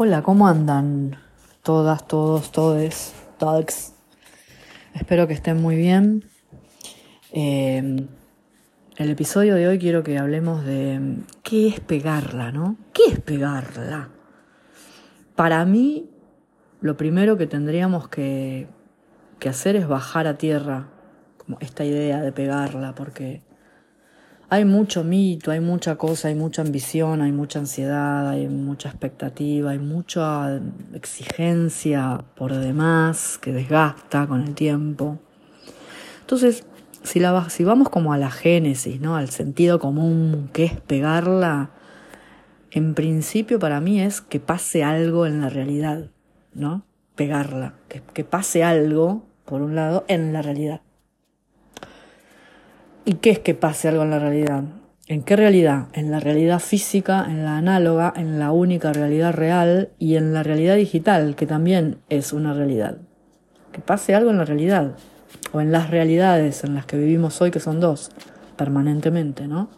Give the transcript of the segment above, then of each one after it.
Hola, ¿cómo andan? Todas, todos, todes, todos. Espero que estén muy bien. Eh, el episodio de hoy quiero que hablemos de qué es pegarla, ¿no? ¿Qué es pegarla? Para mí, lo primero que tendríamos que, que hacer es bajar a tierra como esta idea de pegarla, porque hay mucho mito, hay mucha cosa, hay mucha ambición, hay mucha ansiedad, hay mucha expectativa, hay mucha exigencia por demás que desgasta con el tiempo. Entonces, si, si vamos como a la génesis, ¿no? al sentido común que es pegarla, en principio para mí es que pase algo en la realidad, ¿no? Pegarla, que pase algo, por un lado, en la realidad. ¿Y qué es que pase algo en la realidad? ¿En qué realidad? En la realidad física, en la análoga, en la única realidad real y en la realidad digital, que también es una realidad. Que pase algo en la realidad, o en las realidades en las que vivimos hoy, que son dos, permanentemente, ¿no?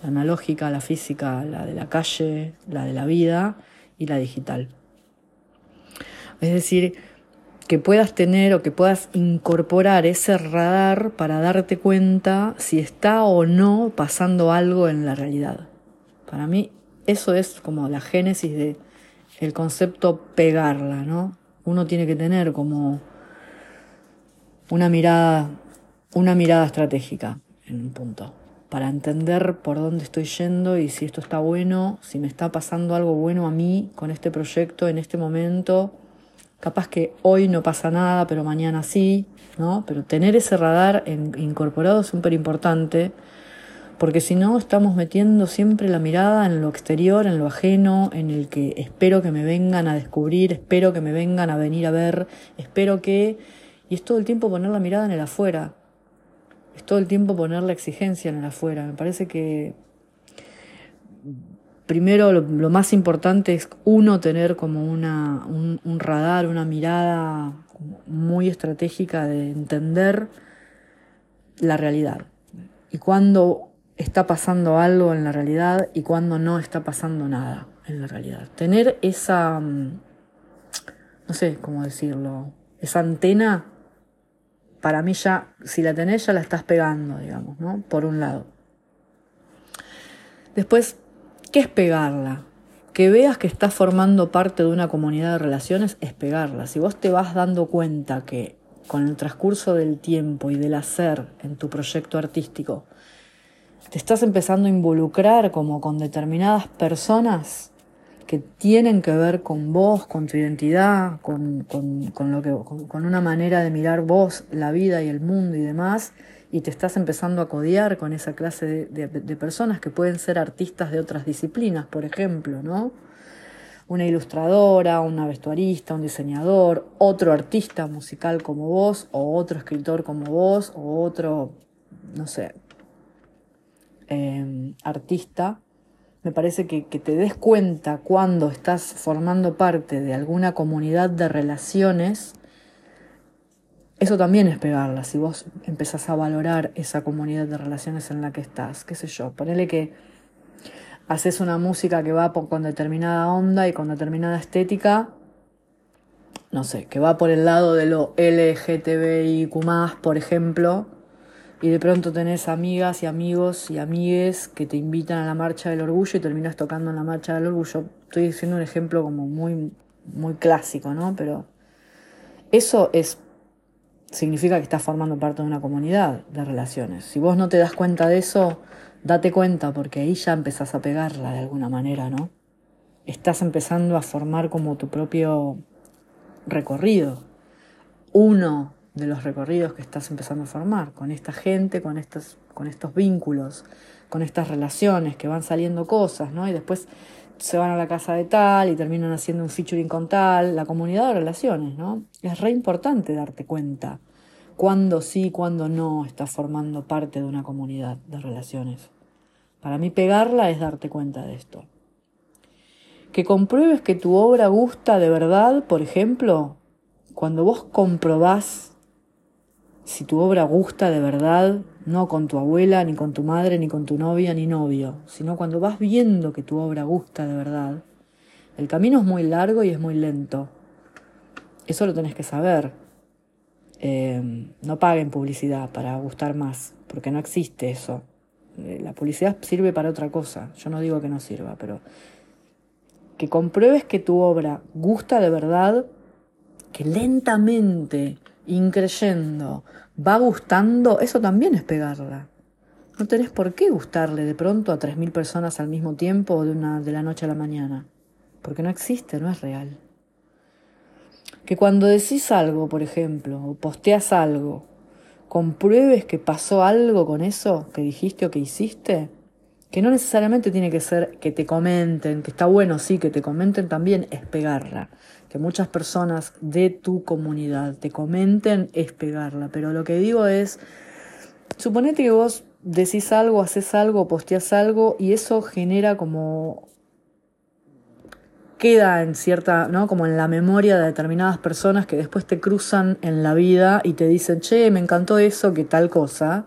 La analógica, la física, la de la calle, la de la vida y la digital. Es decir, que puedas tener o que puedas incorporar ese radar para darte cuenta si está o no pasando algo en la realidad. Para mí eso es como la génesis de el concepto pegarla, ¿no? Uno tiene que tener como una mirada una mirada estratégica en un punto para entender por dónde estoy yendo y si esto está bueno, si me está pasando algo bueno a mí con este proyecto en este momento Capaz que hoy no pasa nada, pero mañana sí, ¿no? Pero tener ese radar incorporado es súper importante, porque si no estamos metiendo siempre la mirada en lo exterior, en lo ajeno, en el que espero que me vengan a descubrir, espero que me vengan a venir a ver, espero que... Y es todo el tiempo poner la mirada en el afuera, es todo el tiempo poner la exigencia en el afuera. Me parece que primero lo, más importante es uno tener como una, un, radar, una mirada muy estratégica de entender la realidad. Y cuando está pasando algo en la realidad y cuando no está pasando nada en la realidad. Tener esa, mm, no sé cómo decirlo, esa antena, para mí ya, si la tenés ya la estás pegando, digamos, ¿no? Por un lado. Después, ¿Qué es pegarla? Que veas que estás formando parte de una comunidad de relaciones es pegarla. Si vos te vas dando cuenta que con el transcurso del tiempo y del hacer en tu proyecto artístico, te estás empezando a involucrar como con determinadas personas que tienen que ver con vos, con tu identidad, con, lo que, con una manera de mirar vos, la vida y el mundo y demás, y te estás empezando a codiar con esa clase de, personas que pueden ser artistas de otras disciplinas, por ejemplo, ¿no? Una ilustradora, una vestuarista, un diseñador, otro artista musical como vos, o otro escritor como vos, o otro, no sé, em, artista. Me parece que, que te des cuenta cuando estás formando parte de alguna comunidad de relaciones eso también es pegarla, si vos empezás a valorar esa comunidad de relaciones en la que estás, qué sé yo, ponele que haces una música que va con determinada onda y con determinada estética, no sé, que va por el lado de lo LGTBIQ, por ejemplo, y de pronto tenés amigas y amigos y amigues que te invitan a la marcha del orgullo y terminas tocando en la marcha del orgullo. Estoy diciendo un ejemplo como muy, muy clásico, ¿no? Pero eso es significa que estás formando parte de una comunidad de relaciones. Si vos no te das cuenta de eso, date cuenta porque ahí ya empezás a pegarla de alguna manera, ¿no? Estás empezando a formar como tu propio recorrido. Uno de los recorridos que estás empezando a formar con esta gente, con estos, con estos vínculos, con estas relaciones que van saliendo cosas, ¿no? Y después se van a la casa de tal y terminan haciendo un featuring con tal, la comunidad de relaciones, ¿no? Es re importante darte cuenta cuándo sí, cuándo no estás formando parte de una comunidad de relaciones. Para mí pegarla es darte cuenta de esto. Que compruebes que tu obra gusta de verdad, por ejemplo, cuando vos comprobás si tu obra gusta de verdad, no con tu abuela, ni con tu madre, ni con tu novia, ni novio, sino cuando vas viendo que tu obra gusta de verdad, El camino es muy largo y es muy lento. Eso lo tenés que saber. Eh, no paguen publicidad para gustar más, porque no existe eso. Eh, la publicidad sirve para otra cosa. Yo no digo que no sirva, pero que compruebes que tu obra gusta de verdad, que lentamente, increyendo, va gustando, eso también es pegarla. No tenés por qué gustarle de pronto a 3.000 personas al mismo tiempo o de, una, de la noche a la mañana, porque no existe, no es real. Que cuando decís algo, por ejemplo, o posteas algo, compruebes que pasó algo con eso que dijiste o que hiciste, que no necesariamente tiene que ser que te comenten, que está bueno, sí, que te comenten también, es pegarla. Que muchas personas de tu comunidad te comenten, es pegarla. Pero lo que digo es, suponete que vos decís algo, haces algo, posteas algo y eso genera como queda en cierta, ¿no? Como en la memoria de determinadas personas que después te cruzan en la vida y te dicen, che, me encantó eso, que tal cosa,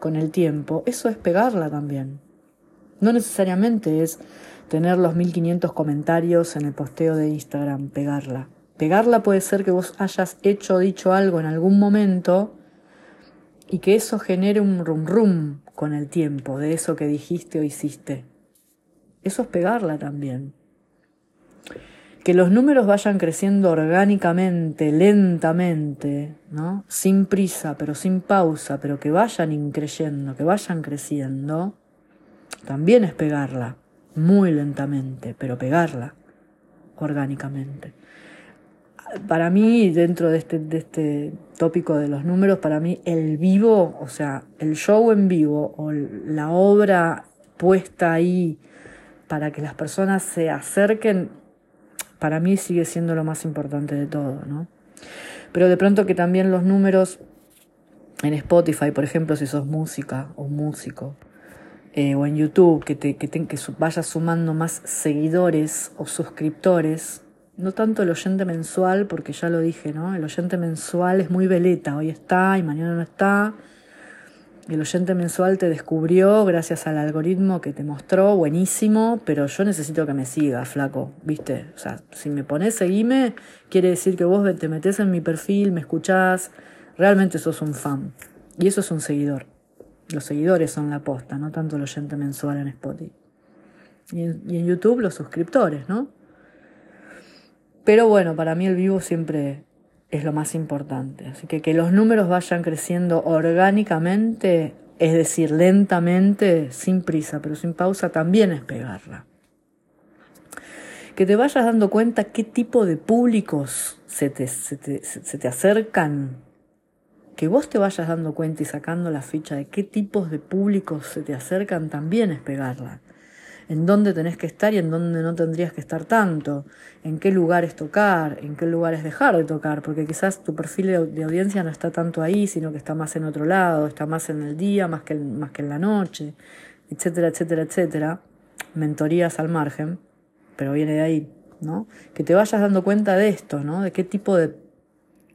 con el tiempo. Eso es pegarla también. No necesariamente es tener los 1500 comentarios en el posteo de Instagram, pegarla. Pegarla puede ser que vos hayas hecho o dicho algo en algún momento y que eso genere un rum rum con el tiempo de eso que dijiste o hiciste. Eso es pegarla también que los números vayan creciendo orgánicamente, lentamente, ¿no? Sin prisa, pero sin pausa, pero que vayan increyendo, que vayan creciendo, también es pegarla, muy lentamente, pero pegarla orgánicamente. Para mí, dentro de este, de este tópico de los números, para mí el vivo, o sea, el show en vivo o la obra puesta ahí para que las personas se acerquen para mí sigue siendo lo más importante de todo, ¿no? Pero de pronto que también los números en Spotify, por ejemplo, si sos música o músico, eh, o en YouTube, que, te, que, te, que vayas sumando más seguidores o suscriptores, no tanto el oyente mensual, porque ya lo dije, ¿no? El oyente mensual es muy veleta, hoy está y mañana no está, el oyente mensual te descubrió gracias al algoritmo que te mostró, buenísimo, pero yo necesito que me siga, flaco, ¿viste? O sea, si me pones seguime, quiere decir que vos te metes en mi perfil, me escuchás, realmente sos un fan. Y eso es un seguidor. Los seguidores son la posta, no tanto el oyente mensual en Spotify. Y en, y en YouTube los suscriptores, ¿no? Pero bueno, para mí el vivo siempre es lo más importante. Así que que los números vayan creciendo orgánicamente, es decir, lentamente, sin prisa, pero sin pausa, también es pegarla. Que te vayas dando cuenta qué tipo de públicos se te, se te, se te acercan, que vos te vayas dando cuenta y sacando la ficha de qué tipos de públicos se te acercan, también es pegarla en dónde tenés que estar y en dónde no tendrías que estar tanto, en qué lugares tocar, en qué lugares dejar de tocar, porque quizás tu perfil de audiencia no está tanto ahí, sino que está más en otro lado, está más en el día, más que, más que en la noche, etcétera, etcétera, etcétera. Mentorías al margen, pero viene de ahí, ¿no? Que te vayas dando cuenta de esto, ¿no? De qué tipo de,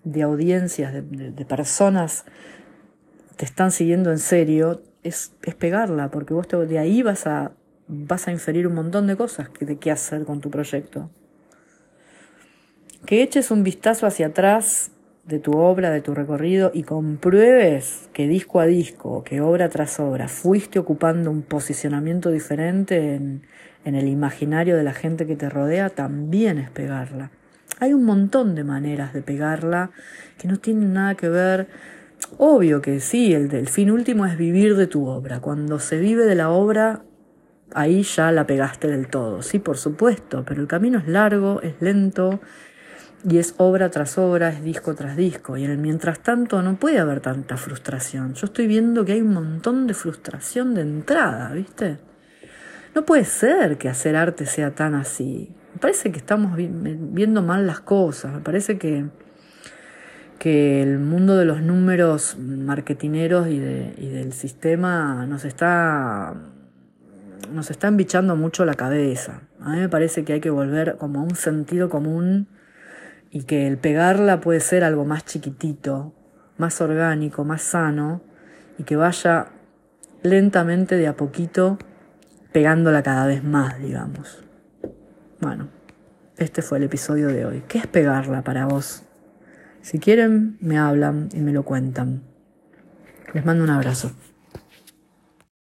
de audiencias, de, de, personas te están siguiendo en serio, es, es pegarla, porque vos te, de ahí vas a vas a inferir un montón de cosas de qué hacer con tu proyecto. Que eches un vistazo hacia atrás de tu obra, de tu recorrido y compruebes que disco a disco, que obra tras obra, fuiste ocupando un posicionamiento diferente en, en el imaginario de la gente que te rodea, también es pegarla. Hay un montón de maneras de pegarla que no tienen nada que ver Obvio que sí, el del fin último es vivir de tu obra. Cuando se vive de la obra, ahí ya la pegaste del todo. Sí, por supuesto, pero el camino es largo, es lento y es obra tras obra, es disco tras disco. Y en el mientras tanto no puede haber tanta frustración. Yo estoy viendo que hay un montón de frustración de entrada, ¿viste? No puede ser que hacer arte sea tan así. Parece que estamos viendo mal las cosas. Me parece que, que el mundo de los números marketineros y, de, y del sistema nos está nos está embichando mucho la cabeza. A mí me parece que hay que volver como a un sentido común y que el pegarla puede ser algo más chiquitito, más orgánico, más sano y que vaya lentamente de a poquito pegándola cada vez más, digamos. Bueno, este fue el episodio de hoy. ¿Qué es pegarla para vos? Si quieren, me hablan y me lo cuentan. Les mando un abrazo.